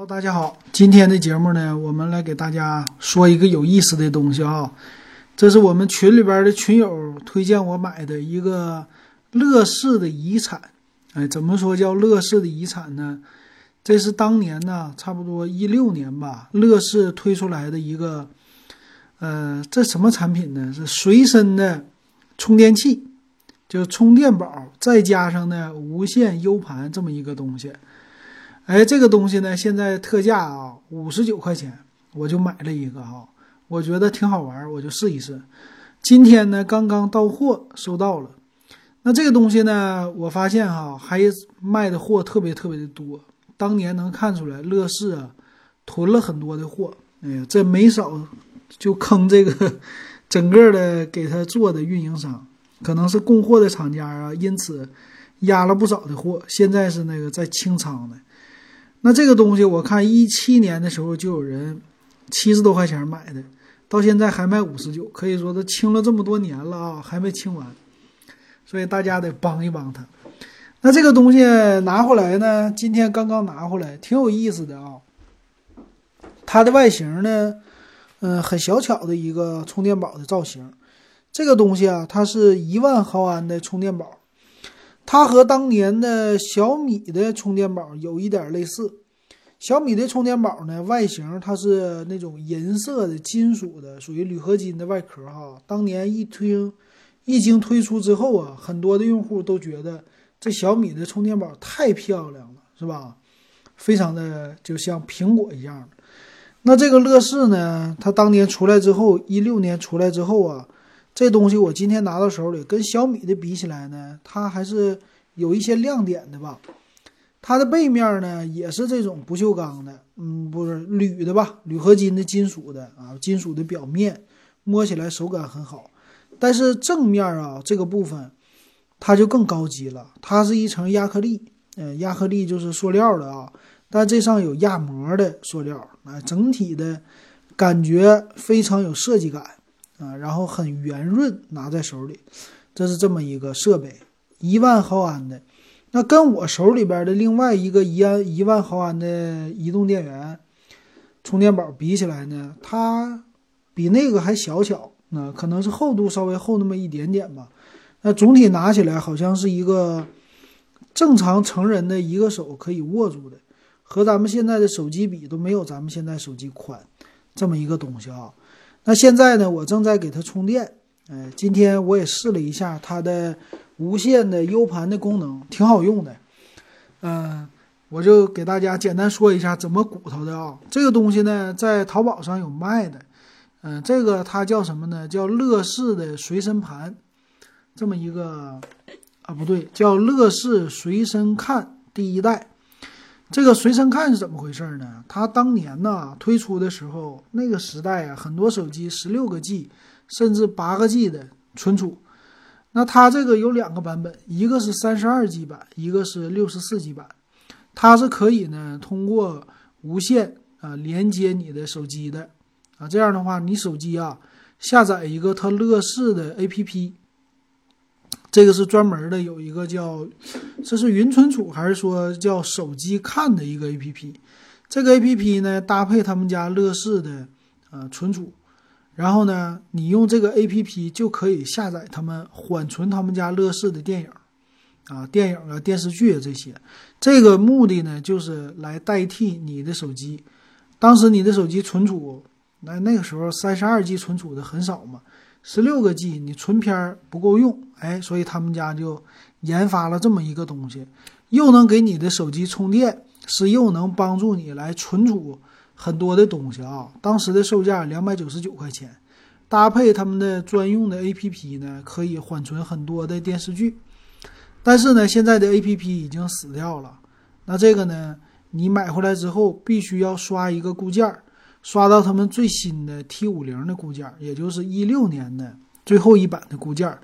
好，大家好，今天的节目呢，我们来给大家说一个有意思的东西啊。这是我们群里边的群友推荐我买的一个乐视的遗产。哎，怎么说叫乐视的遗产呢？这是当年呢，差不多一六年吧，乐视推出来的一个，呃，这什么产品呢？是随身的充电器，就充电宝，再加上呢无线 U 盘这么一个东西。哎，这个东西呢，现在特价啊，五十九块钱，我就买了一个哈，我觉得挺好玩，我就试一试。今天呢，刚刚到货，收到了。那这个东西呢，我发现哈，还卖的货特别特别的多。当年能看出来，乐视啊，囤了很多的货。哎呀，这没少就坑这个整个的给他做的运营商，可能是供货的厂家啊，因此压了不少的货。现在是那个在清仓的。那这个东西，我看一七年的时候就有人七十多块钱买的，到现在还卖五十九，可以说都清了这么多年了啊，还没清完，所以大家得帮一帮他。那这个东西拿回来呢，今天刚刚拿回来，挺有意思的啊。它的外形呢，嗯，很小巧的一个充电宝的造型。这个东西啊，它是一万毫安的充电宝。它和当年的小米的充电宝有一点类似。小米的充电宝呢，外形它是那种银色的金属的，属于铝合金的外壳哈。当年一推，一经推出之后啊，很多的用户都觉得这小米的充电宝太漂亮了，是吧？非常的就像苹果一样。那这个乐视呢，它当年出来之后，一六年出来之后啊。这东西我今天拿到手里，跟小米的比起来呢，它还是有一些亮点的吧。它的背面呢也是这种不锈钢的，嗯，不是铝的吧，铝合金的金属的啊，金属的表面，摸起来手感很好。但是正面啊这个部分，它就更高级了，它是一层亚克力，嗯，亚克力就是塑料的啊，但这上有压膜的塑料啊，整体的感觉非常有设计感。啊，然后很圆润，拿在手里，这是这么一个设备，一万毫安的。那跟我手里边的另外一个一安一万毫安的移动电源充电宝比起来呢，它比那个还小巧，那可能是厚度稍微厚那么一点点吧。那总体拿起来好像是一个正常成人的一个手可以握住的，和咱们现在的手机比都没有咱们现在手机宽，这么一个东西啊。那现在呢，我正在给它充电。哎，今天我也试了一下它的无线的 U 盘的功能，挺好用的。嗯，我就给大家简单说一下怎么鼓捣的啊。这个东西呢，在淘宝上有卖的。嗯，这个它叫什么呢？叫乐视的随身盘，这么一个啊，不对，叫乐视随身看第一代。这个随身看是怎么回事呢？它当年呢推出的时候，那个时代啊，很多手机十六个 G 甚至八个 G 的存储。那它这个有两个版本，一个是三十二 G 版，一个是六十四 G 版。它是可以呢通过无线啊连接你的手机的啊，这样的话你手机啊下载一个它乐视的 APP。这个是专门的，有一个叫，这是云存储还是说叫手机看的一个 A P P？这个 A P P 呢搭配他们家乐视的呃存储，然后呢你用这个 A P P 就可以下载他们缓存他们家乐视的电影啊、电影啊、电视剧啊这些。这个目的呢就是来代替你的手机，当时你的手机存储那那个时候三十二 G 存储的很少嘛。十六个 G，你存片不够用，哎，所以他们家就研发了这么一个东西，又能给你的手机充电，是又能帮助你来存储很多的东西啊。当时的售价两百九十九块钱，搭配他们的专用的 APP 呢，可以缓存很多的电视剧。但是呢，现在的 APP 已经死掉了，那这个呢，你买回来之后必须要刷一个固件儿。刷到他们最新的 T 五零的固件，也就是一六年的最后一版的固件。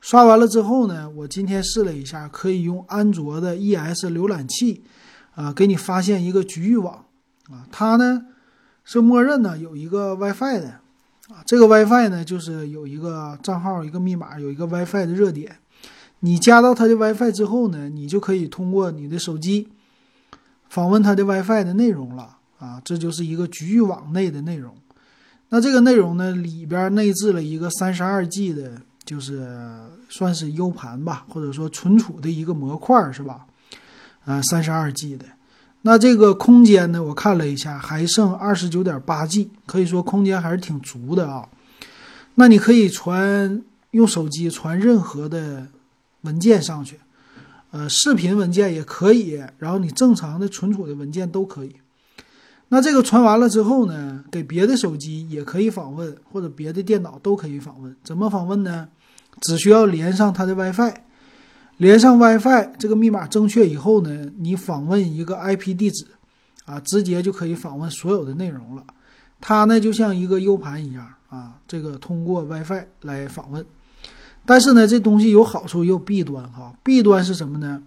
刷完了之后呢，我今天试了一下，可以用安卓的 ES 浏览器啊，给你发现一个局域网啊。它呢是默认呢有一个 WiFi 的啊，这个 WiFi 呢就是有一个账号、一个密码、有一个 WiFi 的热点。你加到它的 WiFi 之后呢，你就可以通过你的手机访问它的 WiFi 的内容了。啊，这就是一个局域网内的内容。那这个内容呢，里边内置了一个三十二 G 的，就是算是 U 盘吧，或者说存储的一个模块，是吧？呃，三十二 G 的。那这个空间呢，我看了一下，还剩二十九点八 G，可以说空间还是挺足的啊。那你可以传用手机传任何的文件上去，呃，视频文件也可以，然后你正常的存储的文件都可以。那这个传完了之后呢，给别的手机也可以访问，或者别的电脑都可以访问。怎么访问呢？只需要连上它的 WiFi。连上 WiFi，这个密码正确以后呢，你访问一个 IP 地址，啊，直接就可以访问所有的内容了。它呢就像一个 U 盘一样啊，这个通过 WiFi 来访问。但是呢，这东西有好处也有弊端哈。弊端是什么呢？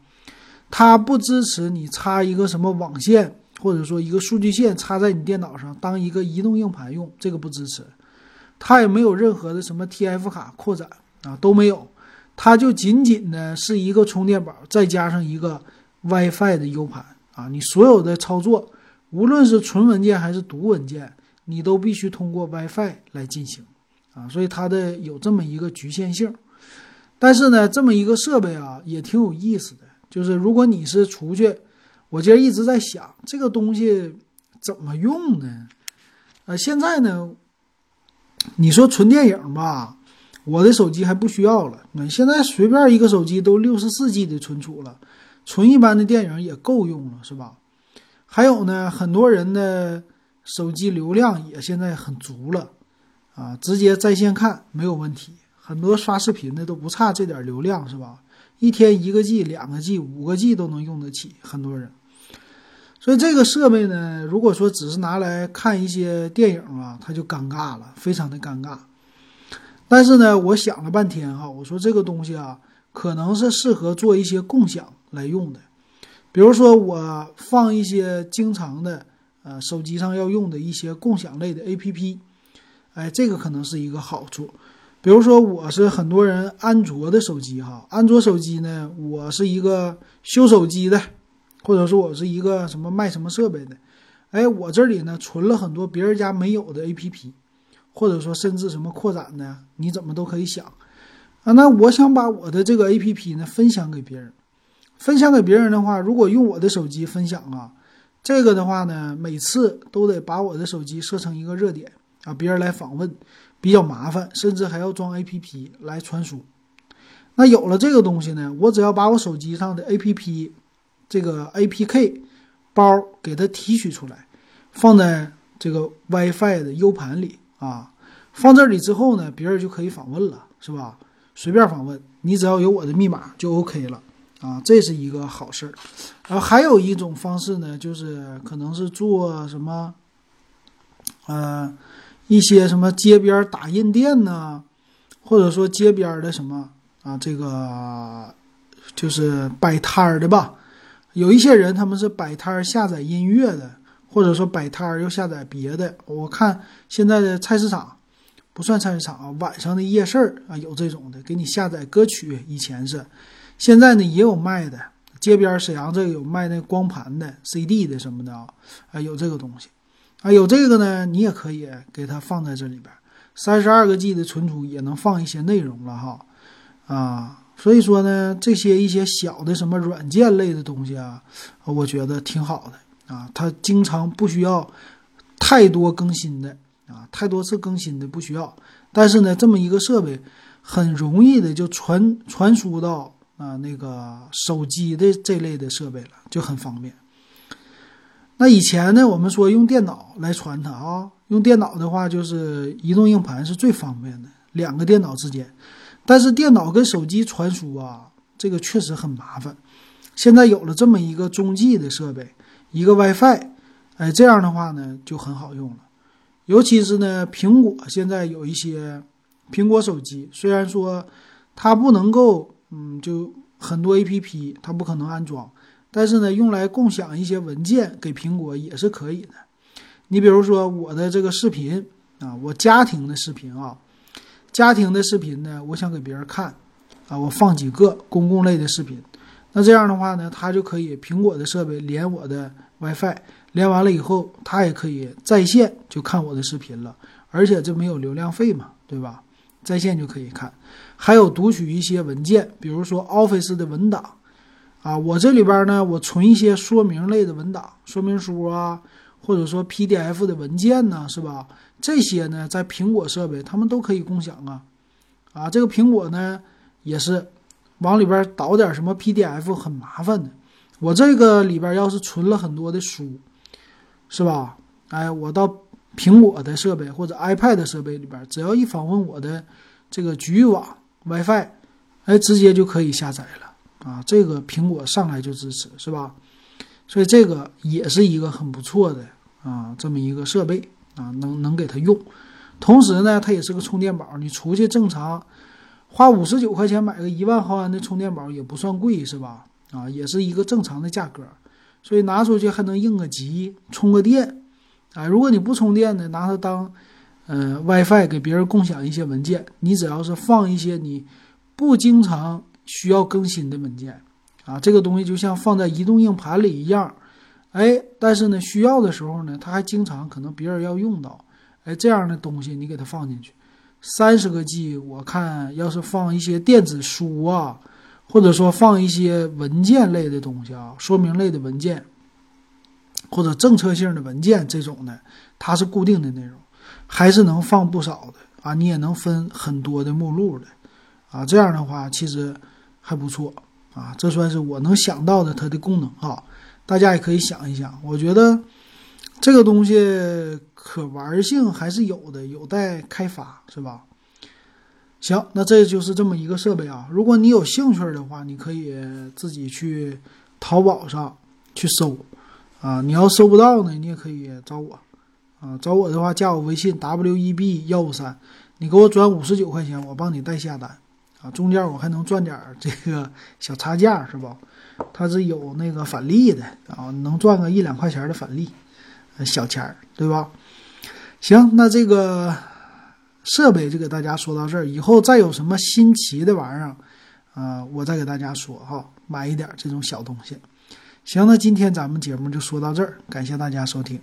它不支持你插一个什么网线，或者说一个数据线插在你电脑上当一个移动硬盘用，这个不支持。它也没有任何的什么 TF 卡扩展啊，都没有。它就仅仅呢是一个充电宝，再加上一个 WiFi 的 U 盘啊，你所有的操作，无论是存文件还是读文件，你都必须通过 WiFi 来进行啊，所以它的有这么一个局限性。但是呢，这么一个设备啊，也挺有意思的，就是如果你是出去，我今儿一直在想这个东西怎么用呢？呃，现在呢，你说存电影吧。我的手机还不需要了，那现在随便一个手机都六十四 G 的存储了，存一般的电影也够用了，是吧？还有呢，很多人的手机流量也现在很足了，啊，直接在线看没有问题，很多刷视频的都不差这点流量，是吧？一天一个 G、两个 G、五个 G 都能用得起，很多人。所以这个设备呢，如果说只是拿来看一些电影啊，它就尴尬了，非常的尴尬。但是呢，我想了半天哈，我说这个东西啊，可能是适合做一些共享来用的，比如说我放一些经常的，呃，手机上要用的一些共享类的 APP，哎，这个可能是一个好处。比如说我是很多人安卓的手机哈，安卓手机呢，我是一个修手机的，或者说我是一个什么卖什么设备的，哎，我这里呢存了很多别人家没有的 APP。或者说甚至什么扩展的，你怎么都可以想啊？那我想把我的这个 A P P 呢分享给别人，分享给别人的话，如果用我的手机分享啊，这个的话呢，每次都得把我的手机设成一个热点啊，别人来访问比较麻烦，甚至还要装 A P P 来传输。那有了这个东西呢，我只要把我手机上的 A P P 这个 A P K 包给它提取出来，放在这个 WiFi 的 U 盘里。啊，放这里之后呢，别人就可以访问了，是吧？随便访问，你只要有我的密码就 OK 了啊，这是一个好事儿。然后还有一种方式呢，就是可能是做什么，呃，一些什么街边打印店呐，或者说街边的什么啊，这个就是摆摊儿的吧。有一些人他们是摆摊儿下载音乐的。或者说摆摊儿又下载别的，我看现在的菜市场不算菜市场啊，晚上的夜市儿啊有这种的，给你下载歌曲。以前是，现在呢也有卖的，街边沈阳这有卖那光盘的 CD 的什么的啊，啊有这个东西，啊有这个呢，你也可以给它放在这里边，三十二个 G 的存储也能放一些内容了哈，啊，所以说呢，这些一些小的什么软件类的东西啊，我觉得挺好的。啊，它经常不需要太多更新的啊，太多次更新的不需要。但是呢，这么一个设备很容易的就传传输到啊那个手机的这类的设备了，就很方便。那以前呢，我们说用电脑来传它啊，用电脑的话就是移动硬盘是最方便的，两个电脑之间。但是电脑跟手机传输啊，这个确实很麻烦。现在有了这么一个中继的设备。一个 WiFi，哎，这样的话呢就很好用了。尤其是呢，苹果现在有一些苹果手机，虽然说它不能够，嗯，就很多 APP 它不可能安装，但是呢，用来共享一些文件给苹果也是可以的。你比如说我的这个视频啊，我家庭的视频啊，家庭的视频呢，我想给别人看啊，我放几个公共类的视频。那这样的话呢，它就可以苹果的设备连我的 WiFi，连完了以后，它也可以在线就看我的视频了，而且这没有流量费嘛，对吧？在线就可以看。还有读取一些文件，比如说 Office 的文档啊，我这里边呢，我存一些说明类的文档、说明书啊，或者说 PDF 的文件呢，是吧？这些呢，在苹果设备他们都可以共享啊。啊，这个苹果呢，也是往里边导点什么 PDF 很麻烦的。我这个里边要是存了很多的书。是吧？哎，我到苹果的设备或者 iPad 设备里边，只要一访问我的这个局域网 WiFi，哎，直接就可以下载了啊！这个苹果上来就支持，是吧？所以这个也是一个很不错的啊，这么一个设备啊，能能给它用。同时呢，它也是个充电宝，你出去正常花五十九块钱买个一万毫安的充电宝也不算贵，是吧？啊，也是一个正常的价格。所以拿出去还能应个急，充个电，啊，如果你不充电呢，拿它当，呃，WiFi 给别人共享一些文件，你只要是放一些你不经常需要更新的文件，啊，这个东西就像放在移动硬盘里一样，哎，但是呢，需要的时候呢，它还经常可能别人要用到，哎，这样的东西你给它放进去，三十个 G，我看要是放一些电子书啊。或者说放一些文件类的东西啊，说明类的文件，或者政策性的文件这种的，它是固定的内容，还是能放不少的啊。你也能分很多的目录的啊，这样的话其实还不错啊。这算是我能想到的它的功能啊，大家也可以想一想。我觉得这个东西可玩性还是有的，有待开发，是吧？行，那这就是这么一个设备啊。如果你有兴趣的话，你可以自己去淘宝上去搜啊。你要搜不到呢，你也可以找我啊。找我的话，加我微信 w e b 幺五三，你给我转五十九块钱，我帮你代下单啊。中间我还能赚点这个小差价，是吧？它是有那个返利的啊，能赚个一两块钱的返利，小钱儿，对吧？行，那这个。设备就给大家说到这儿，以后再有什么新奇的玩意儿，啊，我再给大家说哈，买一点这种小东西。行，那今天咱们节目就说到这儿，感谢大家收听。